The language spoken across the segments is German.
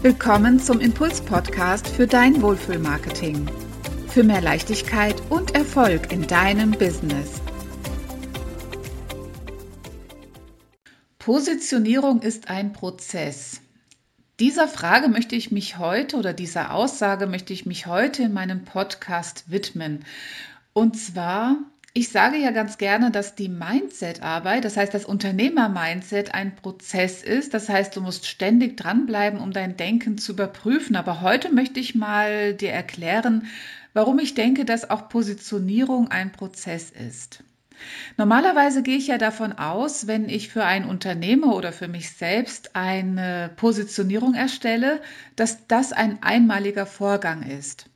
Willkommen zum Impuls-Podcast für dein Wohlfühlmarketing. Für mehr Leichtigkeit und Erfolg in deinem Business. Positionierung ist ein Prozess. Dieser Frage möchte ich mich heute oder dieser Aussage möchte ich mich heute in meinem Podcast widmen. Und zwar, ich sage ja ganz gerne, dass die Mindset-Arbeit, das heißt das Unternehmer-Mindset, ein Prozess ist. Das heißt, du musst ständig dranbleiben, um dein Denken zu überprüfen. Aber heute möchte ich mal dir erklären, warum ich denke, dass auch Positionierung ein Prozess ist. Normalerweise gehe ich ja davon aus, wenn ich für ein Unternehmer oder für mich selbst eine Positionierung erstelle, dass das ein einmaliger Vorgang ist.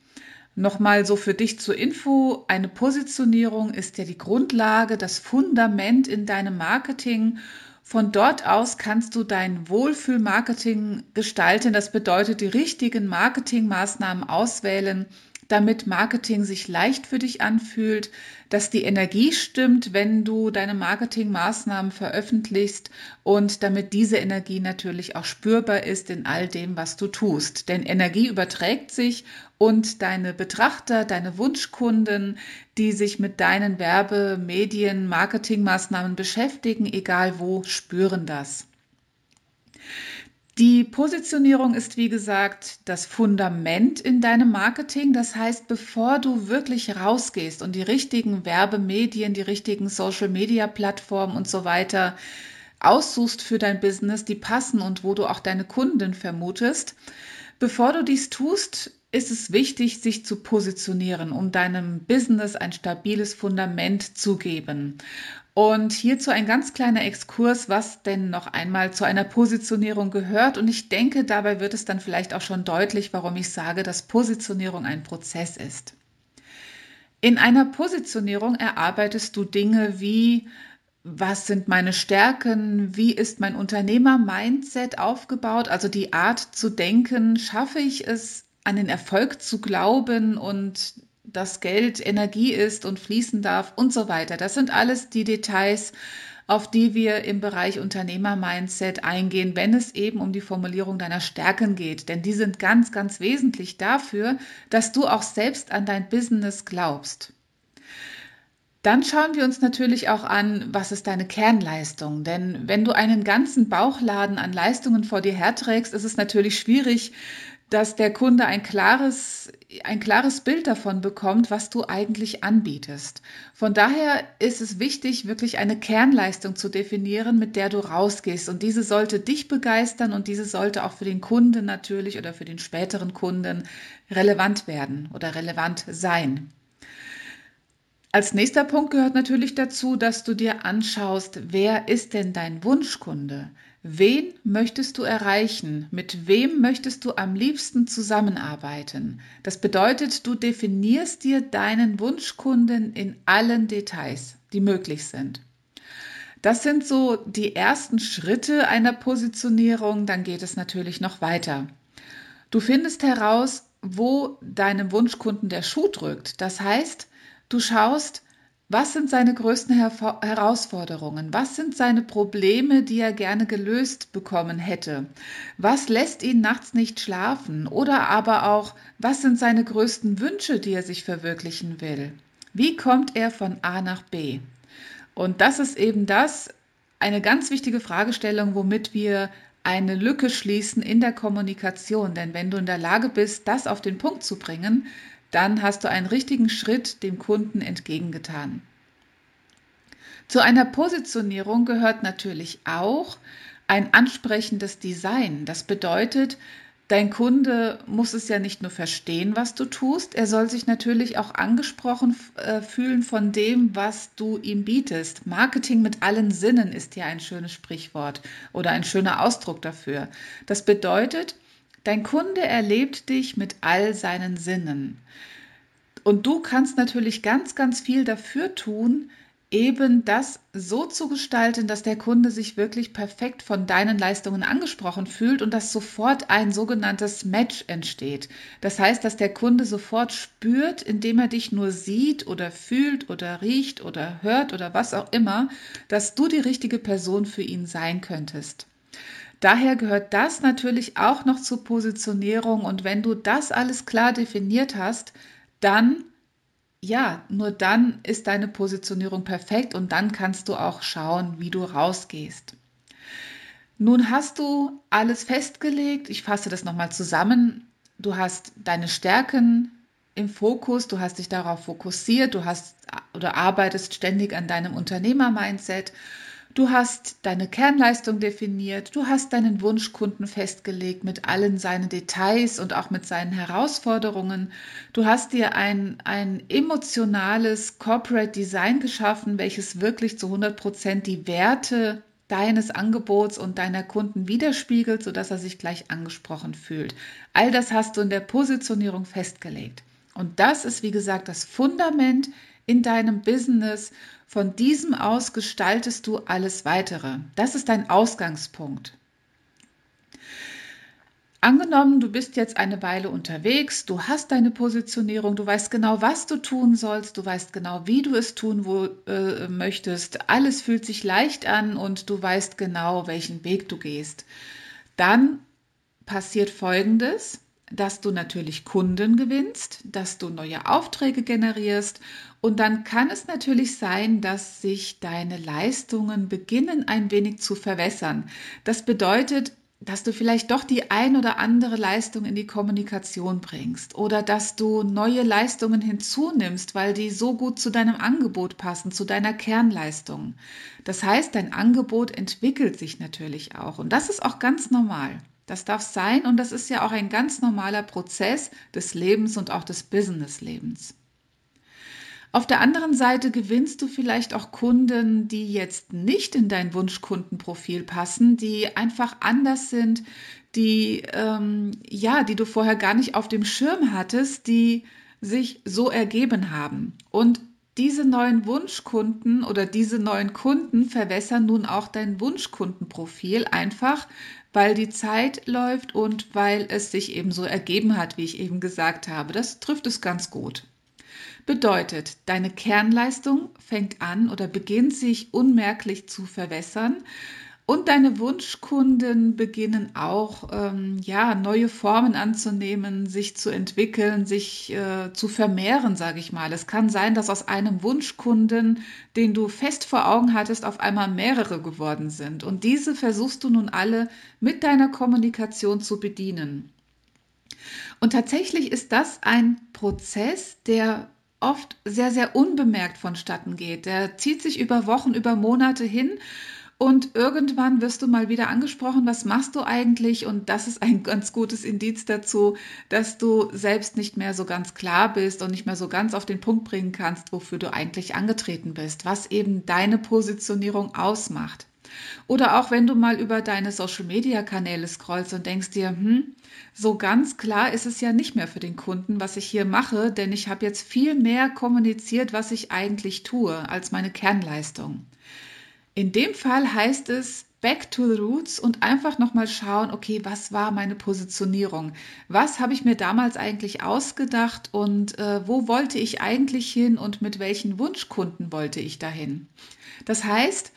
Nochmal so für dich zur Info, eine Positionierung ist ja die Grundlage, das Fundament in deinem Marketing. Von dort aus kannst du dein Wohlfühlmarketing gestalten. Das bedeutet, die richtigen Marketingmaßnahmen auswählen, damit Marketing sich leicht für dich anfühlt, dass die Energie stimmt, wenn du deine Marketingmaßnahmen veröffentlichst und damit diese Energie natürlich auch spürbar ist in all dem, was du tust. Denn Energie überträgt sich und deine Betrachter, deine Wunschkunden, die sich mit deinen Werbe-, Medien-, Marketingmaßnahmen beschäftigen, egal wo, spüren das. Die Positionierung ist, wie gesagt, das Fundament in deinem Marketing. Das heißt, bevor du wirklich rausgehst und die richtigen Werbemedien, die richtigen Social-Media-Plattformen und so weiter aussuchst für dein Business, die passen und wo du auch deine Kunden vermutest, bevor du dies tust, ist es wichtig, sich zu positionieren, um deinem Business ein stabiles Fundament zu geben. Und hierzu ein ganz kleiner Exkurs, was denn noch einmal zu einer Positionierung gehört. Und ich denke, dabei wird es dann vielleicht auch schon deutlich, warum ich sage, dass Positionierung ein Prozess ist. In einer Positionierung erarbeitest du Dinge wie, was sind meine Stärken, wie ist mein Unternehmer-Mindset aufgebaut, also die Art zu denken, schaffe ich es, an den Erfolg zu glauben und dass Geld Energie ist und fließen darf und so weiter. Das sind alles die Details, auf die wir im Bereich Unternehmer-Mindset eingehen, wenn es eben um die Formulierung deiner Stärken geht. Denn die sind ganz, ganz wesentlich dafür, dass du auch selbst an dein Business glaubst. Dann schauen wir uns natürlich auch an, was ist deine Kernleistung. Denn wenn du einen ganzen Bauchladen an Leistungen vor dir herträgst, ist es natürlich schwierig, dass der Kunde ein klares, ein klares Bild davon bekommt, was du eigentlich anbietest. Von daher ist es wichtig, wirklich eine Kernleistung zu definieren, mit der du rausgehst. Und diese sollte dich begeistern und diese sollte auch für den Kunden natürlich oder für den späteren Kunden relevant werden oder relevant sein. Als nächster Punkt gehört natürlich dazu, dass du dir anschaust, wer ist denn dein Wunschkunde? Wen möchtest du erreichen? Mit wem möchtest du am liebsten zusammenarbeiten? Das bedeutet, du definierst dir deinen Wunschkunden in allen Details, die möglich sind. Das sind so die ersten Schritte einer Positionierung, dann geht es natürlich noch weiter. Du findest heraus, wo deinem Wunschkunden der Schuh drückt. Das heißt, du schaust, was sind seine größten Her Herausforderungen? Was sind seine Probleme, die er gerne gelöst bekommen hätte? Was lässt ihn nachts nicht schlafen? Oder aber auch, was sind seine größten Wünsche, die er sich verwirklichen will? Wie kommt er von A nach B? Und das ist eben das, eine ganz wichtige Fragestellung, womit wir eine Lücke schließen in der Kommunikation. Denn wenn du in der Lage bist, das auf den Punkt zu bringen, dann hast du einen richtigen Schritt dem Kunden entgegengetan. Zu einer Positionierung gehört natürlich auch ein ansprechendes Design. Das bedeutet, dein Kunde muss es ja nicht nur verstehen, was du tust, er soll sich natürlich auch angesprochen äh, fühlen von dem, was du ihm bietest. Marketing mit allen Sinnen ist ja ein schönes Sprichwort oder ein schöner Ausdruck dafür. Das bedeutet, Dein Kunde erlebt dich mit all seinen Sinnen. Und du kannst natürlich ganz, ganz viel dafür tun, eben das so zu gestalten, dass der Kunde sich wirklich perfekt von deinen Leistungen angesprochen fühlt und dass sofort ein sogenanntes Match entsteht. Das heißt, dass der Kunde sofort spürt, indem er dich nur sieht oder fühlt oder riecht oder hört oder was auch immer, dass du die richtige Person für ihn sein könntest. Daher gehört das natürlich auch noch zur Positionierung und wenn du das alles klar definiert hast, dann ja, nur dann ist deine Positionierung perfekt und dann kannst du auch schauen, wie du rausgehst. Nun hast du alles festgelegt. Ich fasse das nochmal zusammen. Du hast deine Stärken im Fokus, du hast dich darauf fokussiert, du hast oder arbeitest ständig an deinem Unternehmer-Mindset Du hast deine Kernleistung definiert, du hast deinen Wunschkunden festgelegt mit allen seinen Details und auch mit seinen Herausforderungen. Du hast dir ein, ein emotionales Corporate Design geschaffen, welches wirklich zu 100 Prozent die Werte deines Angebots und deiner Kunden widerspiegelt, sodass er sich gleich angesprochen fühlt. All das hast du in der Positionierung festgelegt. Und das ist, wie gesagt, das Fundament in deinem Business von diesem aus gestaltest du alles weitere. Das ist dein Ausgangspunkt. Angenommen, du bist jetzt eine Weile unterwegs, du hast deine Positionierung, du weißt genau, was du tun sollst, du weißt genau, wie du es tun wo, äh, möchtest, alles fühlt sich leicht an und du weißt genau, welchen Weg du gehst. Dann passiert Folgendes dass du natürlich Kunden gewinnst, dass du neue Aufträge generierst und dann kann es natürlich sein, dass sich deine Leistungen beginnen ein wenig zu verwässern. Das bedeutet, dass du vielleicht doch die ein oder andere Leistung in die Kommunikation bringst oder dass du neue Leistungen hinzunimmst, weil die so gut zu deinem Angebot passen, zu deiner Kernleistung. Das heißt, dein Angebot entwickelt sich natürlich auch und das ist auch ganz normal. Das darf sein und das ist ja auch ein ganz normaler Prozess des Lebens und auch des Businesslebens. Auf der anderen Seite gewinnst du vielleicht auch Kunden, die jetzt nicht in dein Wunschkundenprofil passen, die einfach anders sind, die ähm, ja, die du vorher gar nicht auf dem Schirm hattest, die sich so ergeben haben. Und diese neuen Wunschkunden oder diese neuen Kunden verwässern nun auch dein Wunschkundenprofil einfach, weil die Zeit läuft und weil es sich eben so ergeben hat, wie ich eben gesagt habe. Das trifft es ganz gut. Bedeutet, deine Kernleistung fängt an oder beginnt sich unmerklich zu verwässern und deine Wunschkunden beginnen auch, ähm, ja, neue Formen anzunehmen, sich zu entwickeln, sich äh, zu vermehren, sage ich mal. Es kann sein, dass aus einem Wunschkunden, den du fest vor Augen hattest, auf einmal mehrere geworden sind. Und diese versuchst du nun alle mit deiner Kommunikation zu bedienen. Und tatsächlich ist das ein Prozess, der oft sehr, sehr unbemerkt vonstatten geht. Der zieht sich über Wochen, über Monate hin und irgendwann wirst du mal wieder angesprochen, was machst du eigentlich? Und das ist ein ganz gutes Indiz dazu, dass du selbst nicht mehr so ganz klar bist und nicht mehr so ganz auf den Punkt bringen kannst, wofür du eigentlich angetreten bist, was eben deine Positionierung ausmacht. Oder auch wenn du mal über deine Social-Media-Kanäle scrollst und denkst dir, hm, so ganz klar ist es ja nicht mehr für den Kunden, was ich hier mache, denn ich habe jetzt viel mehr kommuniziert, was ich eigentlich tue, als meine Kernleistung. In dem Fall heißt es Back to the Roots und einfach nochmal schauen, okay, was war meine Positionierung? Was habe ich mir damals eigentlich ausgedacht und äh, wo wollte ich eigentlich hin und mit welchen Wunschkunden wollte ich dahin? Das heißt,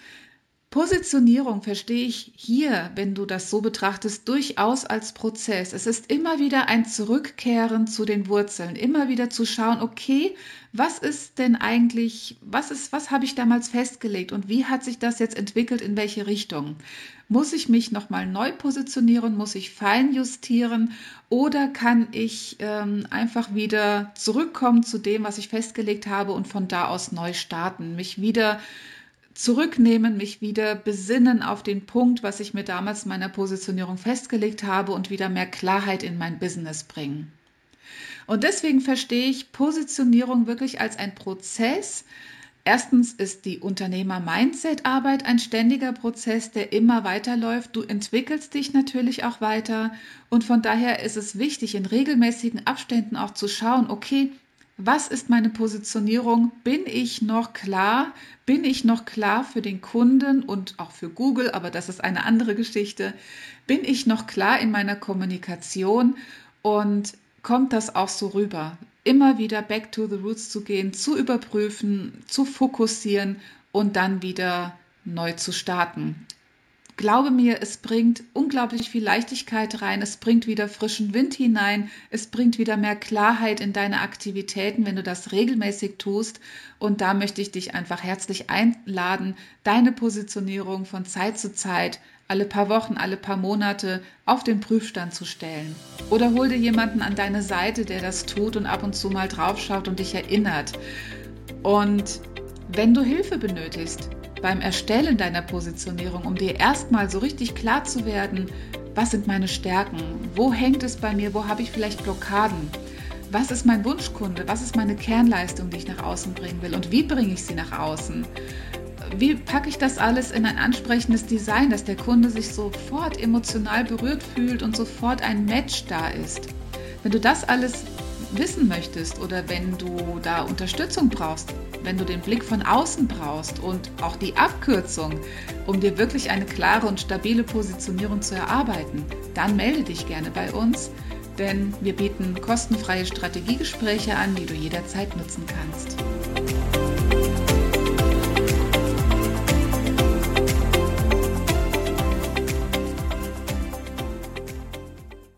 Positionierung verstehe ich hier, wenn du das so betrachtest, durchaus als Prozess. Es ist immer wieder ein Zurückkehren zu den Wurzeln, immer wieder zu schauen, okay, was ist denn eigentlich, was ist, was habe ich damals festgelegt und wie hat sich das jetzt entwickelt, in welche Richtung? Muss ich mich nochmal neu positionieren? Muss ich fein justieren? Oder kann ich ähm, einfach wieder zurückkommen zu dem, was ich festgelegt habe und von da aus neu starten, mich wieder zurücknehmen, mich wieder besinnen auf den Punkt, was ich mir damals in meiner Positionierung festgelegt habe und wieder mehr Klarheit in mein Business bringen. Und deswegen verstehe ich Positionierung wirklich als ein Prozess. Erstens ist die Unternehmer-Mindset-Arbeit ein ständiger Prozess, der immer weiterläuft. Du entwickelst dich natürlich auch weiter und von daher ist es wichtig, in regelmäßigen Abständen auch zu schauen, okay, was ist meine Positionierung? Bin ich noch klar? Bin ich noch klar für den Kunden und auch für Google, aber das ist eine andere Geschichte. Bin ich noch klar in meiner Kommunikation und kommt das auch so rüber? Immer wieder back to the roots zu gehen, zu überprüfen, zu fokussieren und dann wieder neu zu starten. Glaube mir, es bringt unglaublich viel Leichtigkeit rein, es bringt wieder frischen Wind hinein, es bringt wieder mehr Klarheit in deine Aktivitäten, wenn du das regelmäßig tust. Und da möchte ich dich einfach herzlich einladen, deine Positionierung von Zeit zu Zeit, alle paar Wochen, alle paar Monate auf den Prüfstand zu stellen. Oder hol dir jemanden an deine Seite, der das tut und ab und zu mal draufschaut und dich erinnert. Und wenn du Hilfe benötigst, beim Erstellen deiner Positionierung, um dir erstmal so richtig klar zu werden, was sind meine Stärken, wo hängt es bei mir, wo habe ich vielleicht Blockaden, was ist mein Wunschkunde, was ist meine Kernleistung, die ich nach außen bringen will? Und wie bringe ich sie nach außen. Wie packe ich das alles in ein ansprechendes Design, dass der Kunde sich sofort emotional berührt fühlt und sofort ein Match da ist? Wenn du das alles wissen möchtest oder wenn du da Unterstützung brauchst, wenn du den Blick von außen brauchst und auch die Abkürzung, um dir wirklich eine klare und stabile Positionierung zu erarbeiten, dann melde dich gerne bei uns, denn wir bieten kostenfreie Strategiegespräche an, die du jederzeit nutzen kannst.